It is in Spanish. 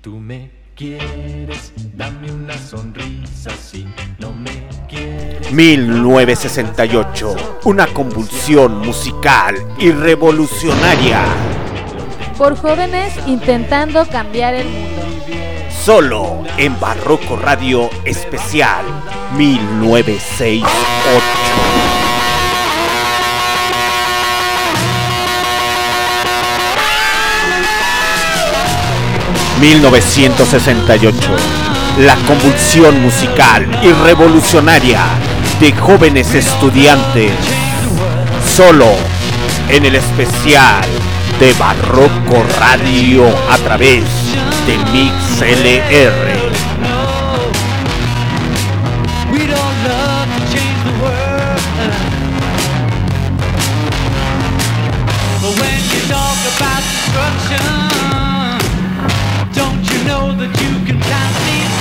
tú me quieres, dame una sonrisa si no me quieres. 1968, una convulsión musical y revolucionaria. Por jóvenes intentando cambiar el mundo. Solo en Barroco Radio Especial 1968. 1968. La convulsión musical y revolucionaria de jóvenes estudiantes. Solo en el especial de Barroco Radio a través de Mix LR. know that you can count me